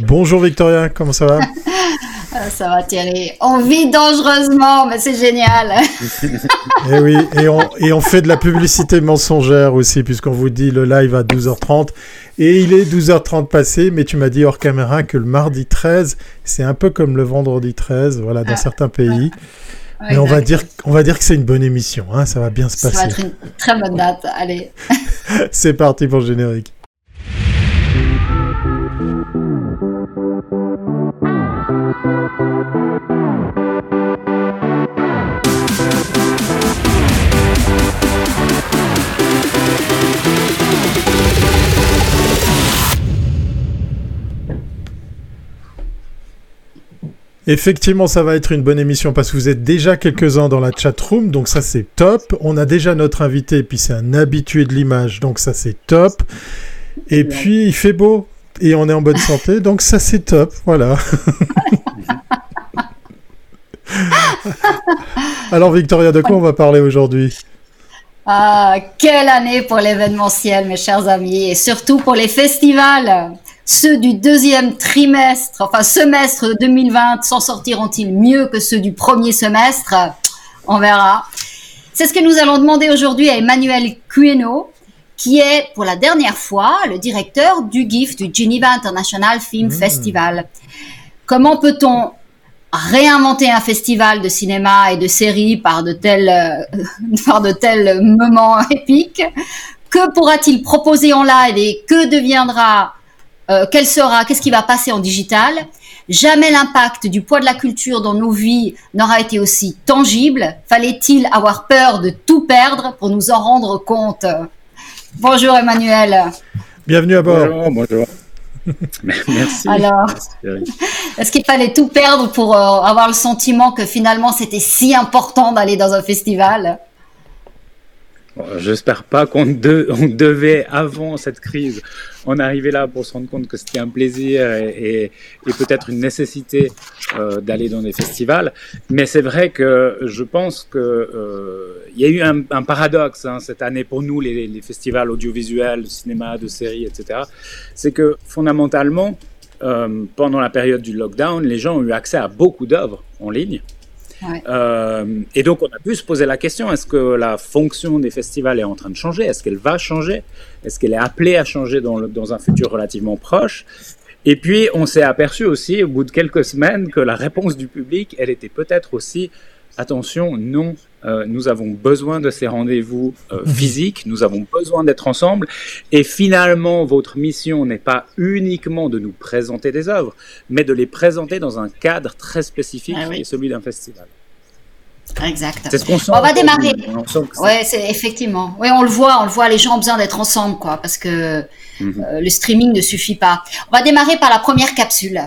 Bonjour Victoria, comment ça va ah, Ça va Thierry. On vit dangereusement, mais c'est génial. et eh oui, et on, et on fait de la publicité mensongère aussi, puisqu'on vous dit le live à 12h30. Et il est 12h30 passé, mais tu m'as dit hors caméra que le mardi 13, c'est un peu comme le vendredi 13, voilà, dans ah, certains pays. mais on va, dire, on va dire que c'est une bonne émission, hein, ça va bien se passer. Ça va être une très bonne date, allez. c'est parti pour le générique. Effectivement, ça va être une bonne émission parce que vous êtes déjà quelques-uns dans la chat room, donc ça c'est top. On a déjà notre invité, puis c'est un habitué de l'image, donc ça c'est top. Et puis il fait beau et on est en bonne santé, donc ça c'est top, voilà. Alors Victoria, de quoi on va parler aujourd'hui? Ah, quelle année pour l'événementiel, mes chers amis, et surtout pour les festivals ceux du deuxième trimestre, enfin semestre 2020, s'en sortiront-ils mieux que ceux du premier semestre? On verra. C'est ce que nous allons demander aujourd'hui à Emmanuel Cueno, qui est pour la dernière fois le directeur du GIF, du Geneva International Film mmh. Festival. Comment peut-on réinventer un festival de cinéma et de séries par de tels, euh, par de tels moments épiques? Que pourra-t-il proposer en live et que deviendra euh, quel sera, qu'est-ce qui va passer en digital? Jamais l'impact du poids de la culture dans nos vies n'aura été aussi tangible. Fallait-il avoir peur de tout perdre pour nous en rendre compte? Bonjour Emmanuel. Bienvenue à bord. Bonjour, bonjour. Merci. Alors, est-ce qu'il fallait tout perdre pour euh, avoir le sentiment que finalement c'était si important d'aller dans un festival? J'espère pas qu'on devait, avant cette crise, en arriver là pour se rendre compte que c'était un plaisir et, peut-être une nécessité euh, d'aller dans des festivals. Mais c'est vrai que je pense qu'il euh, y a eu un, paradoxe hein, cette année pour nous, les, festivals audiovisuels, de cinéma, de séries, etc. C'est que fondamentalement, euh, pendant la période du lockdown, les gens ont eu accès à beaucoup d'œuvres en ligne. Euh, et donc, on a pu se poser la question est-ce que la fonction des festivals est en train de changer? Est-ce qu'elle va changer? Est-ce qu'elle est appelée à changer dans, dans un futur relativement proche? Et puis, on s'est aperçu aussi, au bout de quelques semaines, que la réponse du public, elle était peut-être aussi attention, non, euh, nous avons besoin de ces rendez-vous euh, mhm. physiques, nous avons besoin d'être ensemble, et finalement, votre mission n'est pas uniquement de nous présenter des œuvres, mais de les présenter dans un cadre très spécifique, ah qui est celui d'un festival. Exact. C'est ce qu'on sent. On va démarrer. Ouais, c'est effectivement. Oui, on le voit, on le voit. Les gens ont besoin d'être ensemble, quoi, parce que mhm. euh, le streaming ne suffit pas. On va démarrer par la première capsule.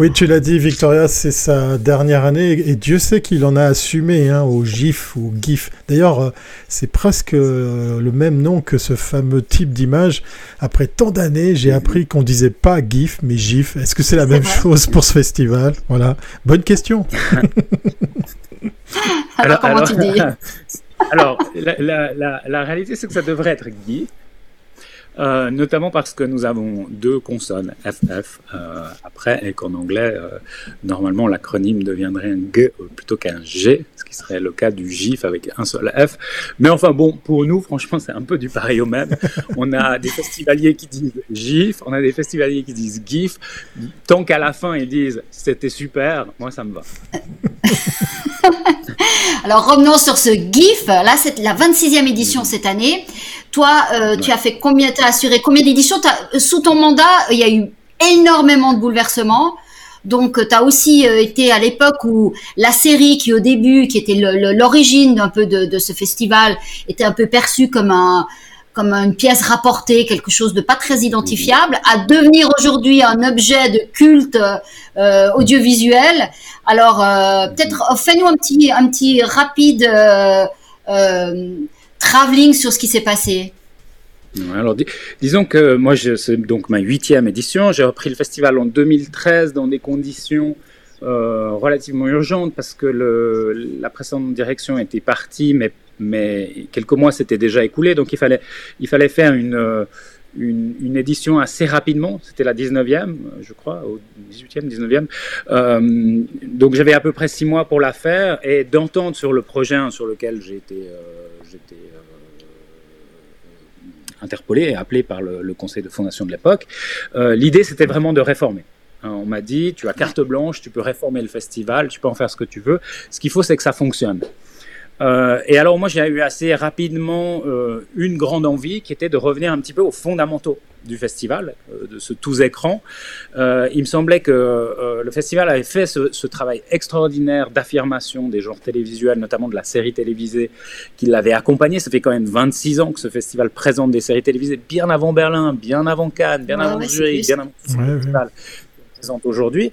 Oui, tu l'as dit, Victoria, c'est sa dernière année et Dieu sait qu'il en a assumé hein, au GIF ou GIF. D'ailleurs, euh, c'est presque euh, le même nom que ce fameux type d'image. Après tant d'années, j'ai appris qu'on disait pas GIF, mais GIF. Est-ce que c'est la même chose pour ce festival? Voilà, bonne question. alors, comment tu dis? Alors, la réalité, c'est que ça devrait être GIF. Euh, notamment parce que nous avons deux consonnes, FF, euh, après, et qu'en anglais, euh, normalement, l'acronyme deviendrait un G plutôt qu'un G, ce qui serait le cas du GIF avec un seul F. Mais enfin, bon, pour nous, franchement, c'est un peu du pareil au même. On a des festivaliers qui disent GIF, on a des festivaliers qui disent GIF. Tant qu'à la fin, ils disent c'était super, moi, ça me va. Alors, revenons sur ce GIF. Là, c'est la 26e édition cette année. Toi, euh, tu as fait combien, tu as assuré combien d'éditions? Sous ton mandat, il y a eu énormément de bouleversements. Donc, tu as aussi euh, été à l'époque où la série qui au début, qui était l'origine d'un peu de, ce festival, était un peu perçue comme un comme une pièce rapportée, quelque chose de pas très identifiable, à devenir aujourd'hui un objet de culte euh, audiovisuel. Alors, peut-être fais-nous un petit un petit rapide travelling sur ce qui s'est passé alors, disons que moi, c'est donc ma huitième édition. J'ai repris le festival en 2013 dans des conditions euh, relativement urgentes parce que le, la précédente direction était partie, mais mais quelques mois s'étaient déjà écoulés, donc il fallait, il fallait faire une, une, édition assez rapidement. C'était la 19e, je crois, au 18e, 19e. Euh, donc j'avais à peu près six mois pour la faire et d'entendre sur le projet sur lequel j'ai été, euh, euh, interpellé et appelé par le, conseil de fondation de l'époque. L'idée, c'était vraiment de réformer. Hein, on m'a dit, tu as carte blanche, tu peux réformer le festival, tu peux en faire ce que tu veux. Ce qu'il faut, c'est que ça fonctionne. Euh, et alors moi j'ai eu assez rapidement euh, une grande envie qui était de revenir un petit peu aux fondamentaux du festival, euh, de ce tous écran. il me semblait que le festival avait fait ce, travail extraordinaire d'affirmation des genres télévisuels, notamment de la série télévisée qui l'avait accompagné. Ça fait quand même 26 ans que ce festival présente des séries télévisées, bien avant Berlin, bien avant Cannes, bien avant Zurich, bien avant festival aujourd'hui.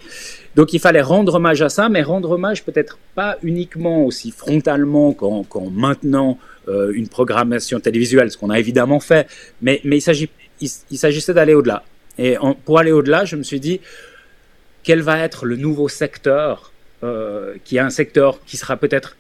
Donc il fallait rendre hommage à ça, mais rendre hommage peut-être pas uniquement aussi frontalement qu'en maintenant euh, une programmation télévisuelle, ce qu'on a évidemment fait, mais, mais il s'agissait d'aller au-delà. Et pour aller au-delà, je me suis dit, quel va être le nouveau secteur euh, qui est un secteur qui sera peut-être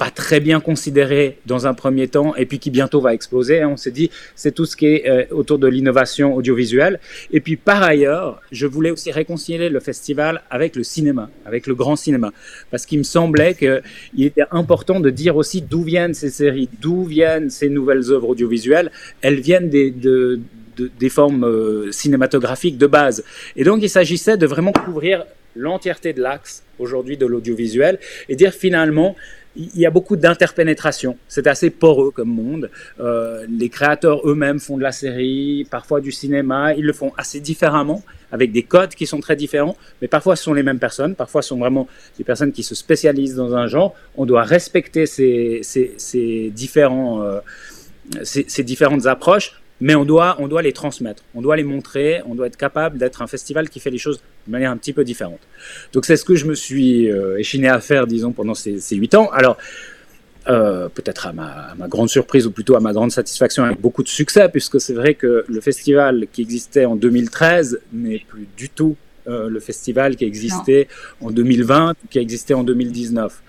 pas très bien considéré dans un premier temps et puis qui bientôt va exploser. Hein. On s'est dit, c'est tout ce qui est euh, autour de l'innovation audiovisuelle. Et puis par ailleurs, je voulais aussi réconcilier le festival avec le cinéma, avec le grand cinéma, parce qu'il me semblait qu'il était important de dire aussi d'où viennent ces séries, d'où viennent ces nouvelles œuvres audiovisuelles. Elles viennent des, de, des formes euh, cinématographiques de base. Et donc il s'agissait de vraiment couvrir l'entièreté de l'axe aujourd'hui de l'audiovisuel et dire finalement il y a beaucoup d'interpénétration. C'est assez poreux comme monde. Euh, les créateurs eux-mêmes font de la série, parfois du cinéma. Ils le font assez différemment, avec des codes qui sont très différents. Mais parfois, ce sont les mêmes personnes. Parfois, ce sont vraiment des personnes qui se spécialisent dans un genre. On doit respecter ces, ces, différents, euh, ces différentes approches mais on doit, on doit les transmettre, on doit les montrer, on doit être capable d'être un festival qui fait les choses de manière un petit peu différente. Donc c'est ce que je me suis euh, échiné à faire, disons, pendant ces huit ans. Alors, euh, peut-être à ma, grande surprise ou plutôt à ma grande satisfaction avec beaucoup de succès, puisque c'est vrai que le festival qui existait en 2013 n'est plus du tout euh, le festival qui existait en 2020, qui a existé en 2019.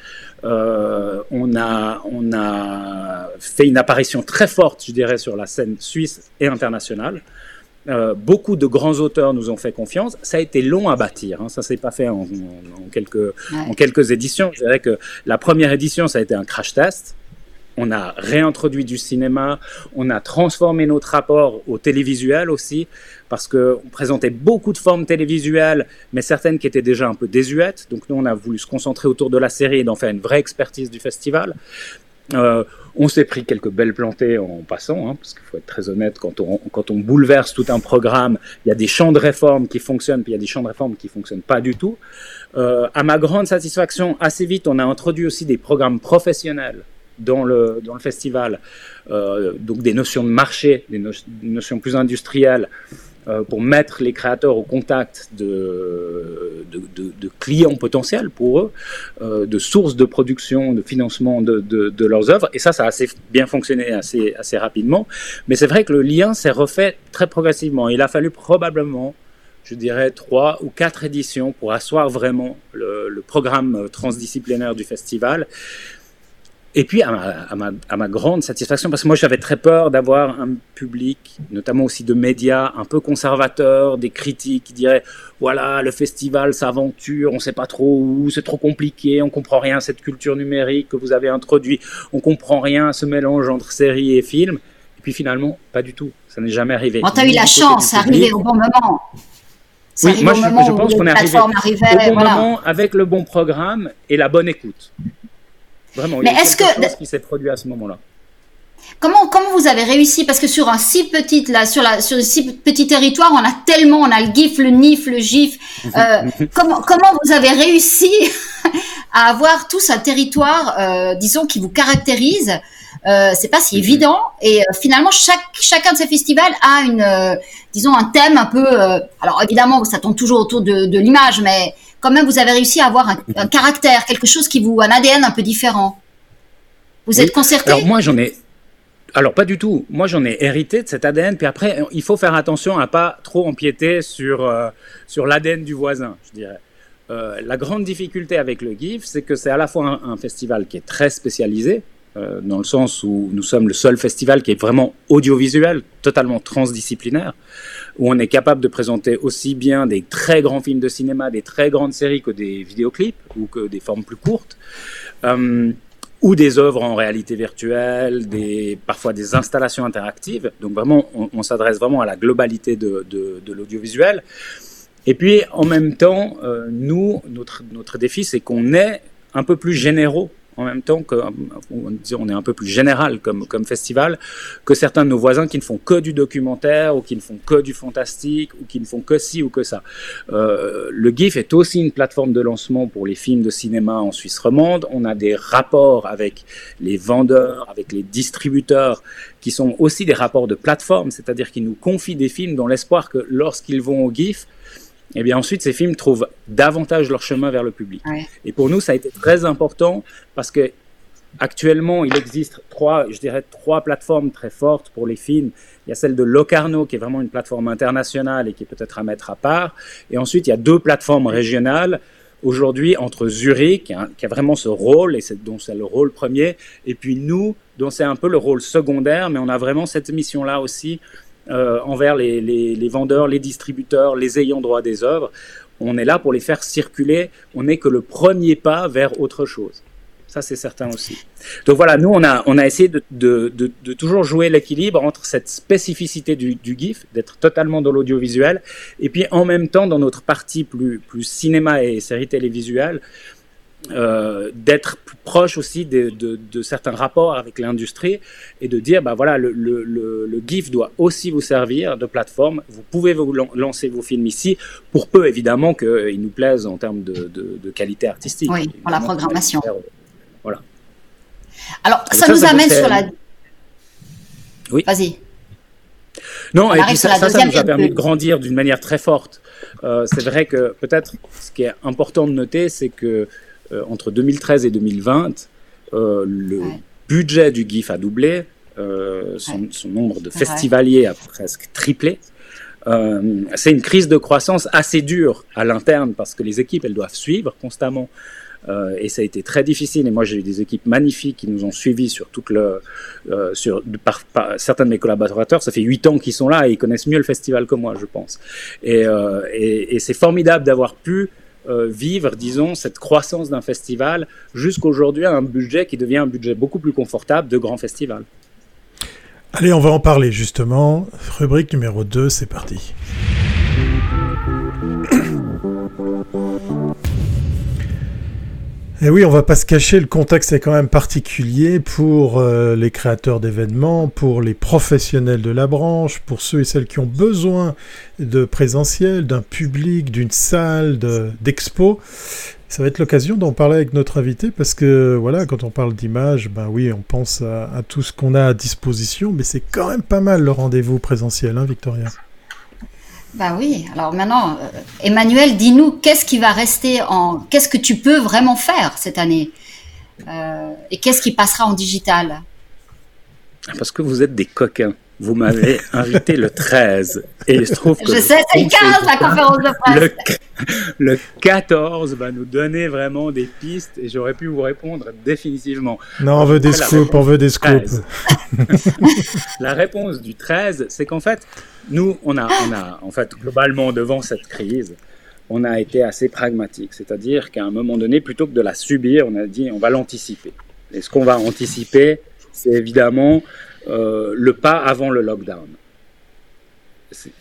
Euh, on, a, on a fait une apparition très forte, je dirais, sur la scène suisse et internationale. Euh, beaucoup de grands auteurs nous ont fait confiance. Ça a été long à bâtir. Hein. Ça s'est pas fait en, quelques, en quelques éditions. Je dirais que la première édition, ça a été un crash test on a réintroduit du cinéma, on a transformé notre rapport au télévisuel aussi, parce qu'on présentait beaucoup de formes télévisuelles, mais certaines qui étaient déjà un peu désuètes. Donc nous, on a voulu se concentrer autour de la série et d'en faire une vraie expertise du festival. Euh, on s'est pris quelques belles plantées en passant, hein, parce qu'il faut être très honnête, quand on, bouleverse tout un programme, il y a des champs de réforme qui fonctionnent, puis il y a des champs de réforme qui fonctionnent pas du tout. Euh, à ma grande satisfaction, assez vite, on a introduit aussi des programmes professionnels dans le, festival, euh, donc des notions de marché, des, notions plus industrielles, euh, pour mettre les créateurs au contact de, clients potentiels pour eux, euh, de sources de production, de financement de, leurs œuvres. Et ça, ça a assez bien fonctionné assez, rapidement. Mais c'est vrai que le lien s'est refait très progressivement. Il a fallu probablement je dirais, trois ou quatre éditions pour asseoir vraiment le programme transdisciplinaire du festival. Et puis, à ma, à, ma, grande satisfaction, parce que moi j'avais très peur d'avoir un public, notamment aussi de médias un peu conservateurs, des critiques qui diraient voilà, le festival s'aventure, on sait pas trop où, c'est trop compliqué, on comprend rien à cette culture numérique que vous avez introduit, on comprend rien à ce mélange entre séries et films. Et puis finalement, pas du tout, ça n'est jamais arrivé. tu as eu la chance, arrivé au bon moment. Oui, moi je, pense qu'on est arrivé au bon moment avec le bon programme et la bonne écoute. Vraiment, Mais est-ce que chose qui s'est produit à ce moment-là. Comment, comment vous avez réussi? Parce que sur un si petit là, sur la sur un si petit territoire, on a tellement, on a le GIF, le NIF, le GIF. Euh, comment comment vous avez réussi à avoir tout un territoire, euh, disons, qui vous caractérise? Euh, C'est pas si mhm. évident. Et finalement, chaque chacun de ces festivals a une, disons, un thème un peu. Alors évidemment, ça tourne toujours autour de, de l'image, mais quand même, vous avez réussi à avoir un, caractère, quelque chose qui vous, un ADN un peu différent. Vous êtes concerté Alors moi, j'en ai. Alors pas du tout. Moi, j'en ai hérité de cet ADN. Puis après, il faut faire attention à pas trop empiéter sur euh, sur l'ADN du voisin, je dirais. Euh, la grande difficulté avec le GIF, c'est que c'est à la fois un, festival qui est très spécialisé, euh, dans le sens où nous sommes le seul festival qui est vraiment audiovisuel, totalement transdisciplinaire, où on est capable de présenter aussi bien des très grands films de cinéma, des très grandes séries que des vidéoclips ou que des formes plus courtes. Euh, ou des œuvres en réalité virtuelle, des, parfois des installations interactives. Donc vraiment, on, s'adresse vraiment à la globalité de, de, l'audiovisuel. Et puis, en même temps, euh, nous, notre, notre défi, c'est qu'on est un peu plus généraux en même temps que on est un peu plus général comme, comme festival que certains de nos voisins qui ne font que du documentaire ou qui ne font que du fantastique ou qui ne font que ci ou que ça. Euh, le GIF est aussi une plateforme de lancement pour les films de cinéma en Suisse romande. On a des rapports avec les vendeurs, avec les distributeurs qui sont aussi des rapports de plateforme, c'est-à-dire qu'ils nous confient des films dans l'espoir que lorsqu'ils vont au GIF, eh bien ensuite ces films trouvent davantage leur chemin vers le public. Et pour nous, ça a été très important parce que actuellement, il existe trois, je dirais trois plateformes très fortes pour les films. Il y a celle de Locarno qui est vraiment une plateforme internationale et qui est peut-être à mettre à part. Et ensuite, il y a deux plateformes régionales. Aujourd'hui, entre Zurich, hein, qui a vraiment ce rôle, et dont c'est le rôle premier, et puis nous, dont c'est un peu le rôle secondaire, mais on a vraiment cette mission-là aussi euh, envers les, vendeurs, les distributeurs, les ayants droit des œuvres. On est là pour les faire circuler. On n'est que le premier pas vers autre chose. Ça, c'est certain aussi. Donc voilà, nous, on a, on a essayé de, toujours jouer l'équilibre entre cette spécificité du, du GIF, d'être totalement dans l'audiovisuel, et puis en même temps, dans notre partie plus, plus cinéma et série télévisuelle, euh, d'être plus proche aussi de, certains rapports avec l'industrie et de dire bah voilà le, le, GIF doit aussi vous servir de plateforme. Vous pouvez vous lancer vos films ici pour peu évidemment qu'ils nous plaisent en termes de, qualité artistique. Oui pour la programmation. voilà. Alors ça, nous amène sur la oui. Vas-y. Non, et puis ça, ça, nous a permis de grandir d'une manière très forte. Euh, c'est vrai que peut-être ce qui est important de noter, c'est que entre 2013 et 2020, euh, le budget du GIF a doublé, euh, son, nombre de festivaliers a presque triplé. c'est une crise de croissance assez dure à l'interne parce que les équipes, elles doivent suivre constamment. et ça a été très difficile. Et moi, j'ai eu des équipes magnifiques qui nous ont suivis sur toute le, sur par, certains de mes collaborateurs. Ça fait huit ans qu'ils sont là et ils connaissent mieux le festival que moi, je pense. Et, et, et c'est formidable d'avoir pu euh, vivre, disons, cette croissance d'un festival jusqu'aujourd'hui à un budget qui devient un budget beaucoup plus confortable de grands festivals. Allez, on va en parler justement. Rubrique numéro 2, c'est parti. Et eh oui, on va pas se cacher, le contexte est quand même particulier pour euh, les créateurs d'événements, pour les professionnels de la branche, pour ceux et celles qui ont besoin de présentiel, d'un public, d'une salle, d'expo. ça va être l'occasion d'en parler avec notre invité parce que voilà, quand on parle d'image, ben oui, on pense à, à tout ce qu'on a à disposition, mais c'est quand même pas mal le rendez-vous présentiel, hein, Victoria? Ben oui, alors maintenant, euh, Emmanuel, dis-nous, qu'est-ce qui va rester en. Qu'est-ce que tu peux vraiment faire cette année euh, Et qu'est-ce qui passera en digital? Parce que vous êtes des coquins. Vous m'avez invité le 13. Et je trouve que. Je sais, c'est le 15, la conférence de presse. Le, 14 va nous donner vraiment des pistes et j'aurais pu vous répondre définitivement. Non, on veut des scoops, on veut des scoops. la réponse du 13, c'est qu'en fait, nous, on a, on a, en fait, globalement, devant cette crise, on a été assez pragmatique. C'est-à-dire qu'à un moment donné, plutôt que de la subir, on a dit on va l'anticiper. Et ce qu'on va anticiper, c'est évidemment euh, le pas avant le lockdown.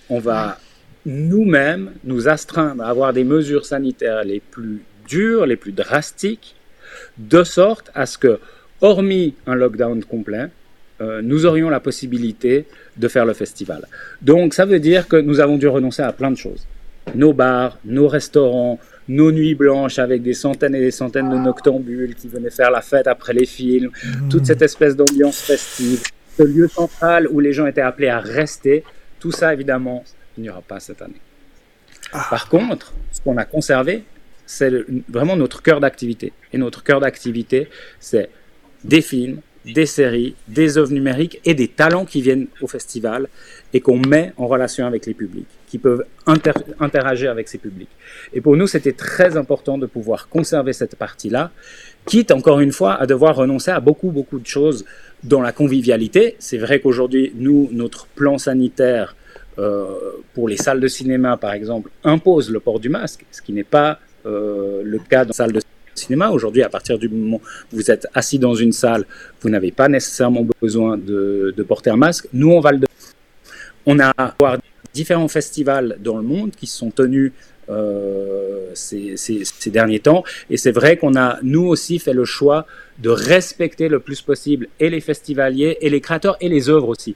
On va nous-mêmes nous astreindre à avoir des mesures sanitaires les plus dures, les plus drastiques, de sorte à ce que, hormis un lockdown complet, euh, nous aurions la possibilité de faire le festival. Donc ça veut dire que nous avons dû renoncer à plein de choses. Nos bars, nos restaurants, nos nuits blanches avec des centaines et des centaines de noctambules qui venaient faire la fête après les films, toute cette espèce d'ambiance festive, ce lieu central où les gens étaient appelés à rester, tout ça évidemment, il n'y aura pas cette année. Ah. Par contre, ce qu'on a conservé, c'est vraiment notre cœur d'activité. Et notre cœur d'activité, c'est des films, des séries, des œuvres numériques et des talents qui viennent au festival et qu'on met en relation avec les publics, qui peuvent interagir avec ces publics. Et pour nous, c'était très important de pouvoir conserver cette partie-là, quitte encore une fois à devoir renoncer à beaucoup, beaucoup de choses dans la convivialité. C'est vrai qu'aujourd'hui, nous, notre plan sanitaire euh, pour les salles de cinéma, par exemple, impose le port du masque, ce qui n'est pas euh, le cas dans les salles de cinéma. Aujourd'hui, à partir du moment où vous êtes assis dans une salle, vous n'avez pas nécessairement besoin de, porter un masque. Nous, on va le On a voir différents festivals dans le monde qui sont tenus euh, ces, ces, derniers temps. Et c'est vrai qu'on a, nous aussi, fait le choix de respecter le plus possible et les festivaliers, et les créateurs, et les œuvres aussi.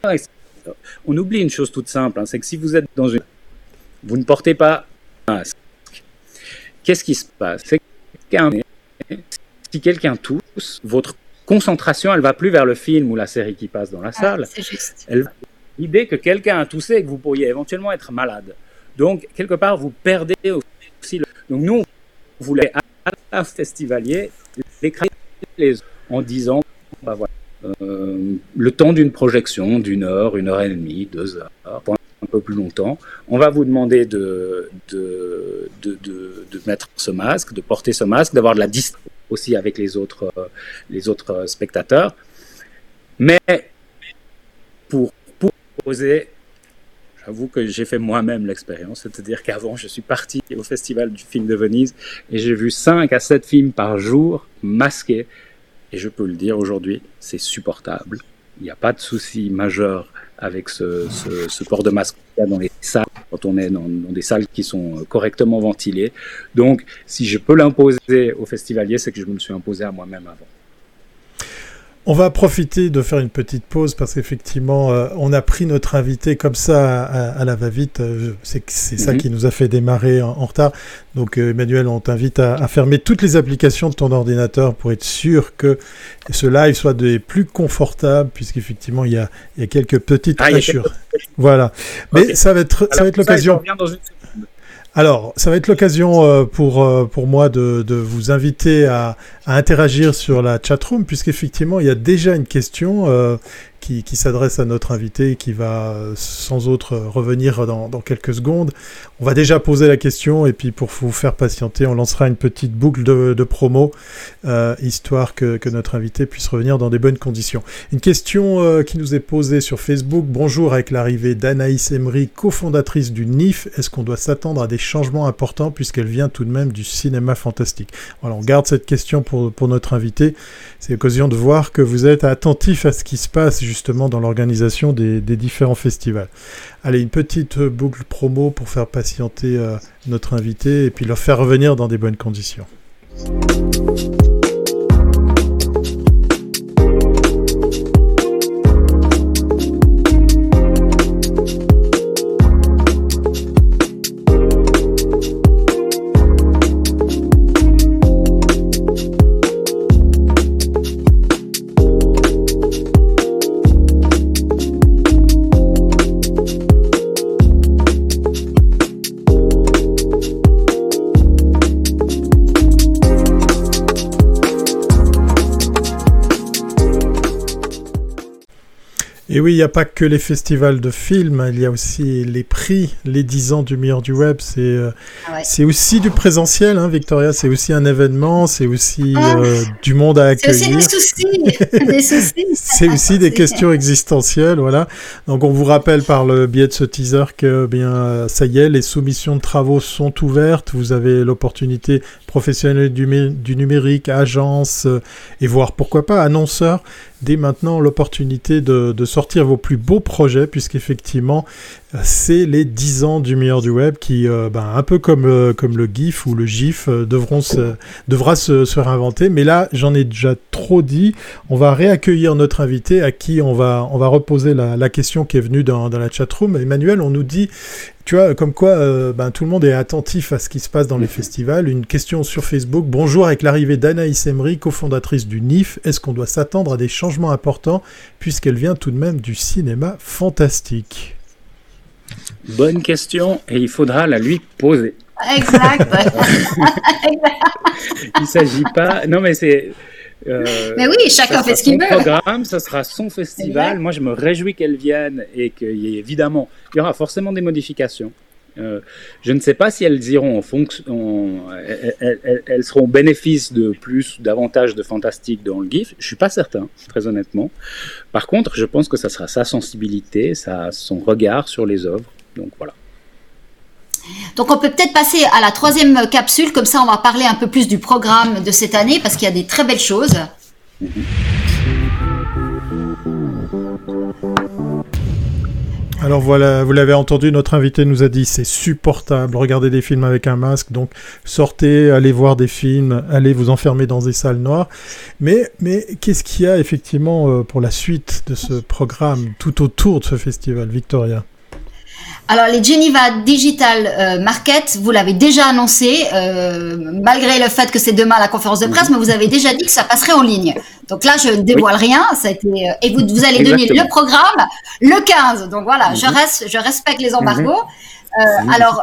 On oublie une chose toute simple, hein, c'est que si vous êtes dans une... Vous ne portez pas un masque. Qu'est-ce qui se passe? C'est si quelqu'un tousse, votre concentration, elle va plus vers le film ou la série qui passe dans la ah, salle. L'idée que quelqu'un a toussé et que vous pourriez éventuellement être malade. Donc, quelque part, vous perdez aussi le... Donc, nous, on voulait à la festivalier les en disant, bah, voilà, euh, le temps d'une projection, d'une heure, une heure et demie, deux heures, un peu plus longtemps, on va vous demander de, de, de, de, mettre ce masque, de porter ce masque, d'avoir de la distance aussi avec les autres, les autres spectateurs. Mais pour, pour poser J'avoue que j'ai fait moi-même l'expérience, c'est-à-dire qu'avant, je suis parti au Festival du film de Venise et j'ai vu 5 à 7 films par jour masqués. Et je peux le dire aujourd'hui, c'est supportable. Il n'y a pas de souci majeur avec ce, port de masque dans les salles, quand on est dans, dans, des salles qui sont correctement ventilées. Donc, si je peux l'imposer aux festivaliers, c'est que je me le suis imposé à moi-même avant. On va profiter de faire une petite pause parce qu'effectivement, euh, on a pris notre invité comme ça à, la va-vite. Euh, c'est ça mhm. qui nous a fait démarrer en, retard. Donc, euh, Emmanuel, on t'invite à, fermer toutes les applications de ton ordinateur pour être sûr que ce live soit des plus confortables, puisqu'effectivement, il y a, il y a quelques petites ah, Voilà. Mais ça va être, ça va être l'occasion. Alors, ça va être l'occasion euh, pour, euh, pour moi de, de vous inviter à, à, interagir sur la chatroom, puisqu'effectivement, il y a déjà une question euh, qui, s'adresse à notre invité et qui va euh, sans autre revenir dans, quelques secondes. On va déjà poser la question et puis pour vous faire patienter, on lancera une petite boucle de, promo, euh, histoire que, notre invité puisse revenir dans des bonnes conditions. Une question euh, qui nous est posée sur Facebook. Bonjour, avec l'arrivée d'Anaïs Emery, cofondatrice du NIF, est-ce qu'on doit s'attendre à des changements importants puisqu'elle vient tout de même du cinéma fantastique? Voilà, on garde cette question pour, notre invité. C'est l'occasion de voir que vous êtes attentif à ce qui se passe dans l'organisation des, différents festivals. Allez, une petite boucle promo pour faire patienter euh, notre invité et puis leur faire revenir dans des bonnes conditions. Oui, il n'y a pas que les festivals de films, il y a aussi les prix, les 10 ans du meilleur du web. C'est euh, ah c'est aussi du présentiel, hein, Victoria. C'est aussi un événement, c'est aussi ah. euh, du monde à accueillir. C'est aussi des soucis. c'est aussi des questions existentielles, voilà. Donc on vous rappelle par le biais de ce teaser que bien ça y est, les soumissions de travaux sont ouvertes. Vous avez l'opportunité professionnelle du, du numérique, agence euh, et voire pourquoi pas annonceur dès maintenant l'opportunité de, sortir vos plus beaux projets, puisqu'effectivement, c'est les 10 ans du meilleur du web qui, euh, ben, un peu comme, euh, comme le GIF ou le GIF, euh, devront se, devra se, réinventer. Mais là, j'en ai déjà trop dit. On va réaccueillir notre invité à qui on va, on va reposer la, question qui est venue dans, dans la chatroom. Emmanuel, on nous dit tu vois, comme quoi ben, tout le monde est attentif à ce qui se passe dans les festivals. Une question sur Facebook. Bonjour, avec l'arrivée d'Anaïs Emery, cofondatrice du NIF, est-ce qu'on doit s'attendre à des changements importants puisqu'elle vient tout de même du cinéma fantastique? Bonne question et il faudra la lui poser. Exact. il s'agit pas. Non, mais c'est. Euh, Mais oui, chacun fait ce qu'il veut. programme, ce sera son festival. Moi, je me réjouis qu'elle vienne et qu'il y ait évidemment, il y aura forcément des modifications. Euh, je ne sais pas si elles iront en fonction, elles, seront au bénéfice de plus, davantage de fantastique dans le GIF. Je suis pas certain, très honnêtement. Par contre, je pense que ça sera sa sensibilité, sa, son regard sur les œuvres. Donc voilà. Donc on peut peut-être passer à la troisième capsule, comme ça on va parler un peu plus du programme de cette année, parce qu'il y a des très belles choses. Alors voilà, vous l'avez entendu, notre invité nous a dit c'est supportable, regardez des films avec un masque, donc sortez, allez voir des films, allez vous enfermer dans des salles noires. Mais, mais qu'est-ce qu'il y a effectivement euh, pour la suite de ce programme, tout autour de ce festival, Victoria? Alors les Geneva Digital euh, Market, vous l'avez déjà annoncé, euh, malgré le fait que c'est demain la conférence de presse, mais vous avez déjà dit que ça passerait en ligne. Donc là, je ne dévoile rien. Ça a été, euh, et vous, vous allez donner le programme le 15. Donc voilà, je, mhm. reste, je respecte les embargos. Mhm. alors,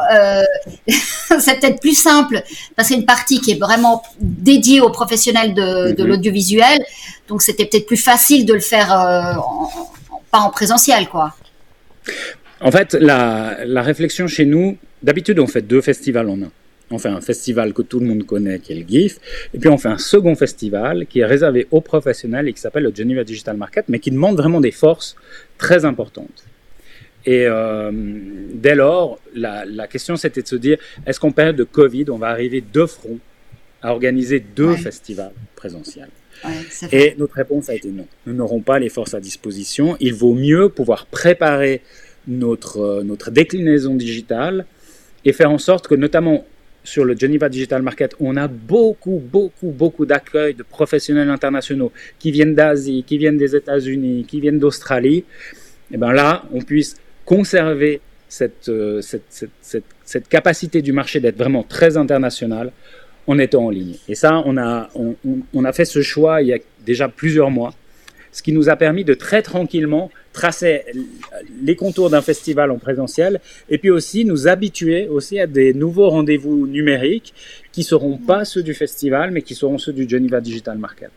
c'est peut-être plus simple parce qu'il y a une partie qui est vraiment dédiée aux professionnels de, de mhm. l'audiovisuel. Donc, c'était peut-être plus facile de le faire pas en présentiel, quoi. En fait, la, la réflexion chez nous, d'habitude, on fait deux festivals en un. On fait un festival que tout le monde connaît, qui est le GIF, et puis on fait un second festival qui est réservé aux professionnels et qui s'appelle le Geneva Digital Market, mais qui demande vraiment des forces très importantes. Et euh, dès lors, la, la question c'était de se dire, est-ce qu'en période de Covid, on va arriver de front à organiser deux festivals présentiels? Et notre réponse a été non. Nous n'aurons pas les forces à disposition. Il vaut mieux pouvoir préparer notre, euh, notre déclinaison digitale et faire en sorte que notamment sur le Geneva Digital Market, on a beaucoup, beaucoup, beaucoup d'accueil de professionnels internationaux qui viennent d'Asie, qui viennent des États-Unis, qui viennent d'Australie. Et bien là, on puisse conserver cette, euh, cette, cette, cette, capacité du marché d'être vraiment très international en étant en ligne. Et ça, on a, on a fait ce choix il y a déjà plusieurs mois, ce qui nous a permis de très tranquillement tracer les contours d'un festival en présentiel et puis aussi nous habituer aussi à des nouveaux rendez-vous numériques qui seront pas ceux du festival mais qui seront ceux du Geneva Digital Market.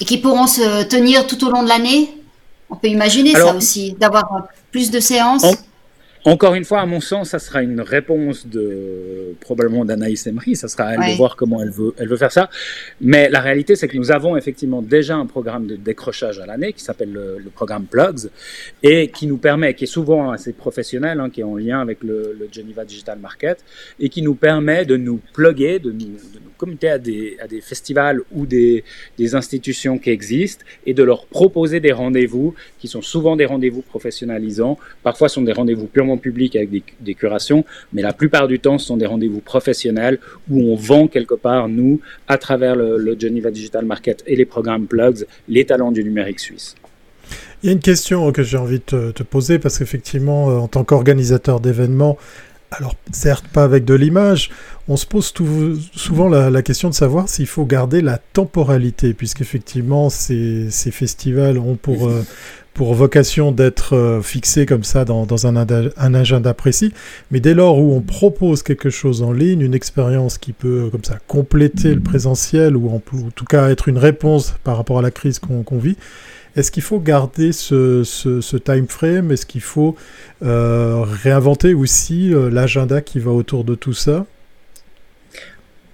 Et qui pourront se tenir tout au long de l'année? On peut imaginer ça aussi, d'avoir plus de séances? Encore une fois, à mon sens, ça sera une réponse de probablement d'Anaïs Emery. Ça sera à elle de voir comment elle veut, elle veut faire ça. Mais la réalité, c'est que nous avons effectivement déjà un programme de décrochage à l'année qui s'appelle le, programme Plugs et qui nous permet, qui est souvent assez professionnel, hein, qui est en lien avec le, le, Geneva Digital Market et qui nous permet de nous plugger, de nous, de à des, des festivals ou des, des institutions qui existent et de leur proposer des rendez-vous qui sont souvent des rendez-vous professionnalisants, parfois sont des rendez-vous purement public avec des, curations, mais la plupart du temps, ce sont des rendez-vous professionnels où on vend quelque part, nous, à travers le, Geneva Digital Market et les programmes Plugs, les talents du numérique suisse. Il y a une question que j'ai envie de te, poser parce qu'effectivement, euh, en tant qu'organisateur d'événements, alors certes pas avec de l'image, on se pose souvent la, question de savoir s'il faut garder la temporalité, puisqu'effectivement ces, ces festivals ont pour, euh, pour vocation d'être euh, fixé comme ça dans, un, agenda précis, mais dès lors où on propose quelque chose en ligne, une expérience qui peut comme ça compléter le présentiel ou en, tout cas être une réponse par rapport à la crise qu'on vit, est-ce qu'il faut garder ce, time frame? Est-ce qu'il faut euh, réinventer aussi euh, l'agenda qui va autour de tout ça?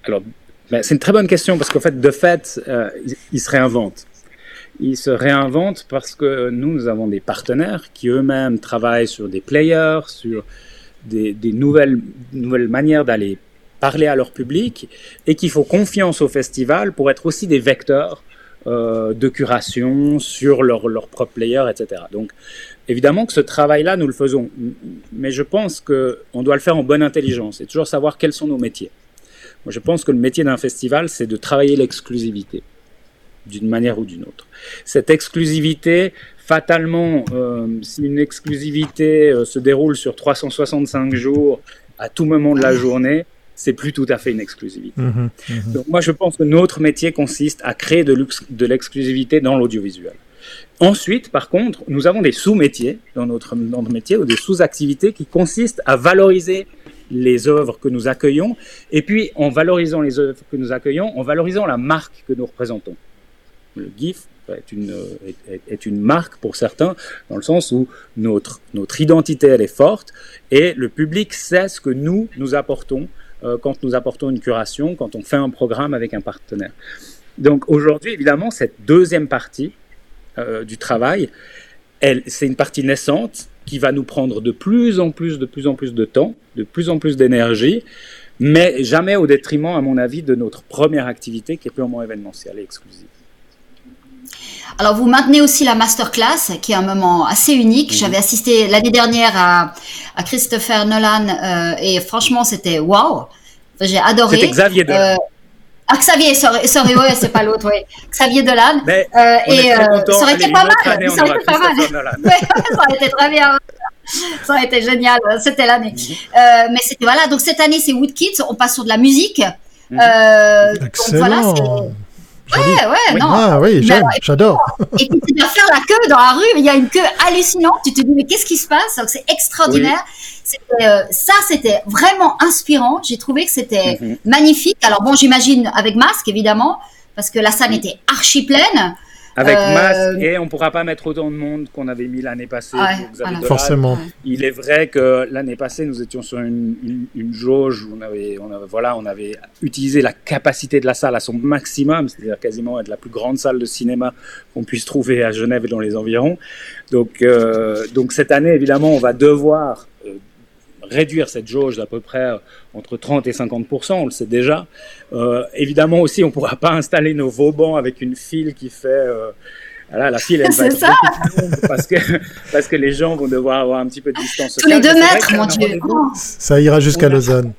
Alors, ben, c'est une très bonne question parce qu'en fait, de fait, il se réinvente. Ils se réinventent parce que nous, nous avons des partenaires qui eux-mêmes travaillent sur des players, sur des, nouvelles, nouvelles manières d'aller parler à leur public et qui font confiance au festival pour être aussi des vecteurs euh, de curation sur leur, leur propre player, etc. Donc, évidemment que ce travail-là, nous le faisons, mais je pense qu'on doit le faire en bonne intelligence et toujours savoir quels sont nos métiers. Moi, je pense que le métier d'un festival, c'est de travailler l'exclusivité d'une manière ou d'une autre. Cette exclusivité, fatalement, euh, si une exclusivité euh, se déroule sur 365 jours à tout moment de la journée, c'est plus tout à fait une exclusivité. Mmh mmh Donc moi, je pense que notre métier consiste à créer de, l'exclusivité dans l'audiovisuel. Ensuite, par contre, nous avons des sous-métiers dans notre, dans notre métier ou des sous-activités qui consistent à valoriser les œuvres que nous accueillons et puis en valorisant les œuvres que nous accueillons, en valorisant la marque que nous représentons. le GIF est une, est, une marque pour certains, dans le sens où notre, notre identité, elle est forte, et le public sait ce que nous, nous apportons quand nous apportons une curation, quand on fait un programme avec un partenaire. Donc aujourd'hui, évidemment, cette deuxième partie euh, du travail, c'est une partie naissante qui va nous prendre de plus en plus, de plus en plus de temps, de plus en plus d'énergie, mais jamais au détriment, à mon avis, de notre première activité qui est purement événementielle et exclusive. Alors, vous maintenez aussi la masterclass, qui est un moment assez unique. Mhm. J'avais assisté l'année dernière à, Christopher Nolan euh, et franchement, c'était waouh. J'ai adoré. C'était Xavier Dolan. Euh, ah, Xavier, sorry, sorry ouais, c'est pas l'autre, oui. Xavier Dolan. Mais euh, et ça aurait été pas mal. Ça aurait été pas mal. ça aurait été très bien. Ça aurait été génial. C'était l'année. Mhm. mais c'était voilà. Donc cette année, c'est Woodkids. On passe sur de la musique. Excellent. voilà, Ouais, ouais, non. Ah oui, j'adore. Et puis tu dois faire la queue dans la rue, il y a une queue hallucinante, tu te dis mais qu'est-ce qui se passe? C'est extraordinaire. Euh, ça, c'était vraiment inspirant. J'ai trouvé que c'était mhm. magnifique. Alors bon, j'imagine avec masque évidemment, parce que la salle était archi pleine. Avec euh, masque et on ne pourra pas mettre autant de monde qu'on avait mis l'année passée. Forcément. Il est vrai que l'année passée, nous étions sur une, jauge où on avait, on avait, voilà, on avait utilisé la capacité de la salle à son maximum, c'est-à-dire quasiment être la plus grande salle de cinéma qu'on puisse trouver à Genève et dans les environs. Donc, euh, donc cette année, évidemment, on va devoir réduire cette jauge d'à peu près euh, entre 30 et 50% on le sait déjà. Euh, évidemment aussi, on ne pourra pas installer nos Vauban avec une file qui fait... Euh, voilà, la file, elle va être ça. parce que, parce que les gens vont devoir avoir un petit peu de distance Tous les deux mètres, mon Dieu. Ça ira jusqu'à Lausanne.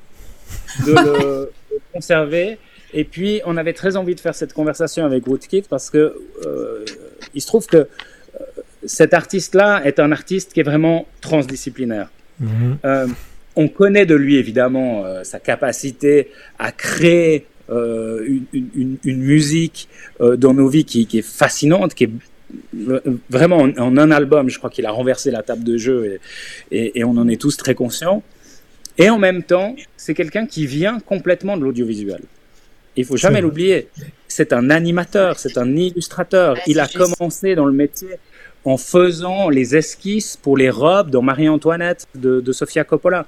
De le, conserver. Et puis, on avait très envie de faire cette conversation avec Woodkid parce que euh, il se trouve que cet artiste-là est un artiste qui est vraiment transdisciplinaire. Mhm. Euh, on connaît de lui évidemment euh, sa capacité à créer euh, une, musique dans nos vies qui, est fascinante, qui est vraiment en, un album, je crois qu'il a renversé la table de jeu et, on en est tous très conscients. Et en même temps, c'est quelqu'un qui vient complètement de l'audiovisuel. Il faut jamais l'oublier. C'est un animateur, c'est un illustrateur. Il a commencé dans le métier en faisant les esquisses pour les robes dans Marie-Antoinette de, Sofia Coppola.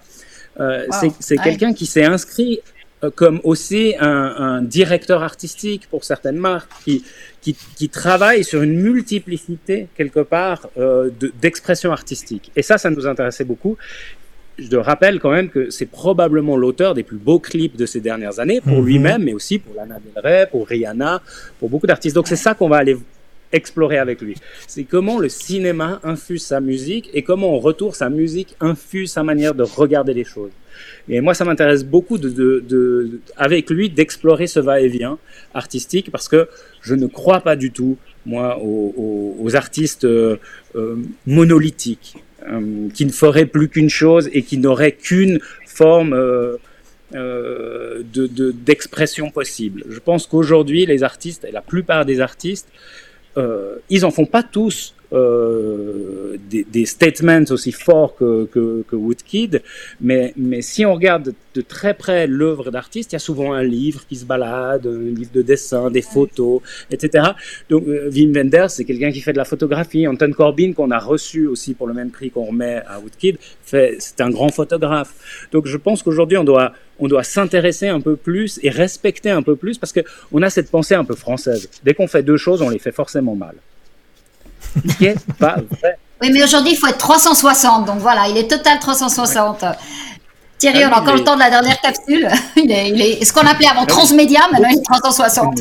Euh, c'est quelqu'un qui s'est inscrit euh, comme aussi un, directeur artistique pour certaines marques, qui, qui, travaille sur une multiplicité, quelque part, euh, d'expression artistique. Et ça, ça nous intéressait beaucoup. Je rappelle quand même que c'est probablement l'auteur des plus beaux clips de ces dernières années, pour mhm. lui-même, mais aussi pour Lana Del Rey, pour Rihanna, pour beaucoup d'artistes. Donc c'est ça qu'on va aller explorer avec lui. C'est comment le cinéma infuse sa musique et comment on retourne sa musique infuse sa manière de regarder les choses. Et moi, ça m'intéresse beaucoup de, de, avec lui d'explorer ce va-et-vient artistique parce que je ne crois pas du tout, moi, aux, artistes euh, euh, monolithiques euh, qui ne feraient plus qu'une chose et qui n'auraient qu'une forme d'expression possible. Je pense qu'aujourd'hui, les artistes, et la plupart des artistes, ils en font pas tous euh, des, des, statements aussi forts que, que, que, Woodkid, mais, mais si on regarde de, très près l'œuvre d'artiste, il y a souvent un livre qui se balade, un livre de dessin, des photos, etc. Donc euh, Wim Wenders, c'est quelqu'un qui fait de la photographie. Anton Corbin, qu'on a reçu aussi pour le même prix qu'on remet à Woodkid, c'est un grand photographe. Donc je pense qu'aujourd'hui, on doit, on doit s'intéresser un peu plus et respecter un peu plus parce qu'on a cette pensée un peu française. Dès qu'on fait deux choses, on les fait forcément mal. Oui, mais aujourd'hui, il faut être 360. Donc voilà, il est total 360. Thierry, on a encore le temps de la dernière capsule. Il est, ce qu'on appelait avant transmédia, maintenant il est 360.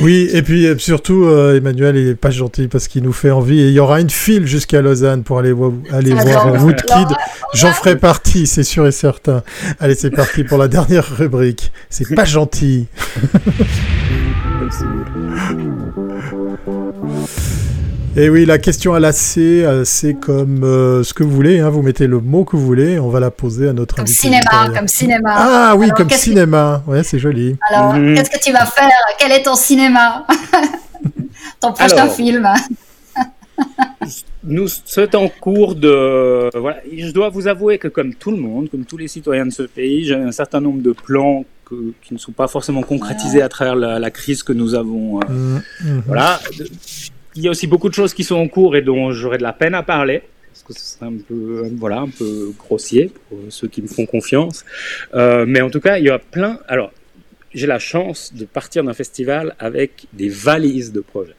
Oui, et puis euh, surtout, euh, Emmanuel, il est pas gentil parce qu'il nous fait envie. Et il y aura une file jusqu'à Lausanne pour aller, aller voir Woodkid. J'en ferai partie, c'est sûr et certain. Allez, c'est parti pour la dernière rubrique. C'est pas gentil. Et oui, la question à la C, euh, c'est comme euh, ce que vous voulez. Hein, vous mettez le mot que vous voulez. On va la poser à notre comme cinéma, comme cinéma. Ah oui, comme cinéma. Ouais, c'est joli. Alors, mhm. qu'est-ce que tu vas faire? Quel est ton cinéma? Ton prochain film? Nous sommes en cours de. Voilà, je dois vous avouer que, comme tout le monde, comme tous les citoyens de ce pays, j'ai un certain nombre de plans qui ne sont pas forcément concrétisées à travers la, crise que nous avons. Mmh, mmh. Voilà. Il y a aussi beaucoup de choses qui sont en cours et dont j'aurais de la peine à parler parce que ce serait un peu, voilà, un peu grossier pour ceux qui me font confiance. Euh, mais en tout cas, il y a plein. Alors, j'ai la chance de partir d'un festival avec des valises de projets.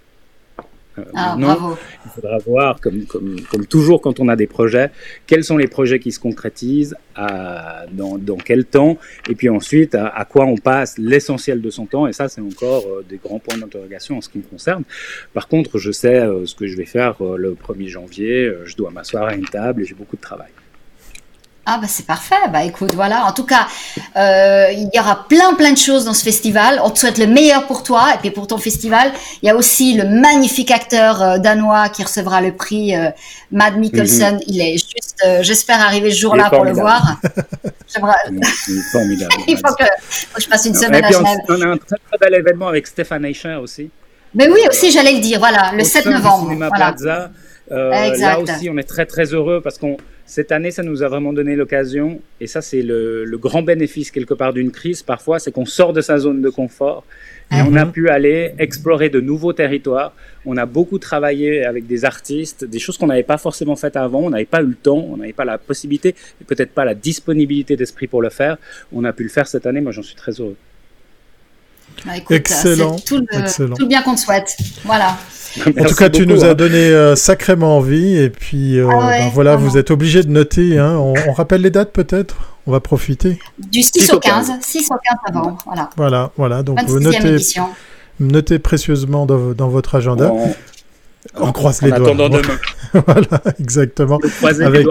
Euh, ah, bravo. il faudra voir, comme, comme, comme, toujours quand on a des projets, quels sont les projets qui se concrétisent, à, dans, dans, quel temps, et puis ensuite à, à quoi on passe l'essentiel de son temps. Et ça, c'est encore euh, des grands points d'interrogation en ce qui me concerne. Par contre, je sais euh, ce que je vais faire le 1er janvier. je dois m'asseoir à une table et j'ai beaucoup de travail. Ah bah c'est parfait. Bah écoute, voilà. En tout cas, euh, il y aura plein plein de choses dans ce festival. On te souhaite le meilleur pour toi et puis pour ton festival. Il y a aussi le magnifique acteur euh, danois qui recevra le prix euh, Mad Mikkelsen. Mhm. Il est juste, j'espère arriver ce jour-là pour le voir. il est formidable. il faut que, faut que, je passe une semaine à Genève. On, a un très, très bel événement avec Stéphane Eicher aussi. Mais oui, aussi j'allais le dire. Voilà, le 7 novembre. Voilà. Plaza. là aussi, on est très très heureux parce qu'on cette année, ça nous a vraiment donné l'occasion, et ça c'est le, grand bénéfice quelque part d'une crise parfois, c'est qu'on sort de sa zone de confort et on a pu aller explorer de nouveaux territoires. On a beaucoup travaillé avec des artistes, des choses qu'on n'avait pas forcément faites avant, on n'avait pas eu le temps, on n'avait pas la possibilité, et peut-être pas la disponibilité d'esprit pour le faire. On a pu le faire cette année, moi j'en suis très heureux. Bah, excellent, tout le, tout bien qu'on te souhaite. Voilà. En tout cas, tu nous as hein. donné euh, sacrément envie. Et puis, euh, ah ben voilà, vous êtes obligé de noter. Hein. On, rappelle les dates peut-être? On va profiter. Du 6, au 15. 6 au 15 avant. Voilà. Voilà, voilà. Donc, vous notez, notez précieusement dans, dans votre agenda. On croise les doigts. demain. voilà, exactement. Avec,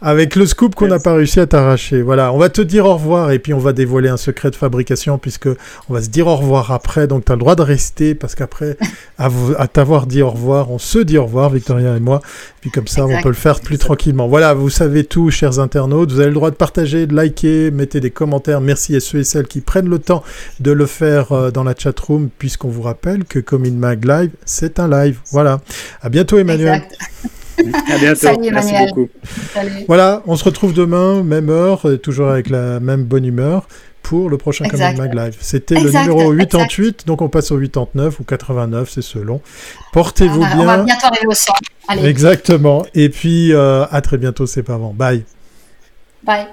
avec le scoop qu'on n'a pas réussi à t'arracher. Voilà, on va te dire au revoir et puis on va dévoiler un secret de fabrication puisque on va se dire au revoir après. Donc tu as le droit de rester parce qu'après, à, à t'avoir dit au revoir, on se dit au revoir, Victoria et moi. Puis comme ça, on peut le faire plus tranquillement. Voilà, vous savez tout, chers internautes. Vous avez le droit de partager, de liker, mettez des commentaires. Merci à ceux et celles qui prennent le temps de le faire euh, dans la chat room puisqu'on vous rappelle que comme in Mag Live, c'est un live. Voilà. À bientôt, Emmanuel. À bientôt. Merci beaucoup. Voilà, on se retrouve demain, même heure, toujours avec la même bonne humeur pour le prochain Common Mag Live. C'était le numéro 88, donc on passe au 89 ou 89, c'est selon. Portez-vous bien. On va bientôt arriver au 100. Exactement. Et puis, euh, à très bientôt, c'est pas avant. Bye. Bye.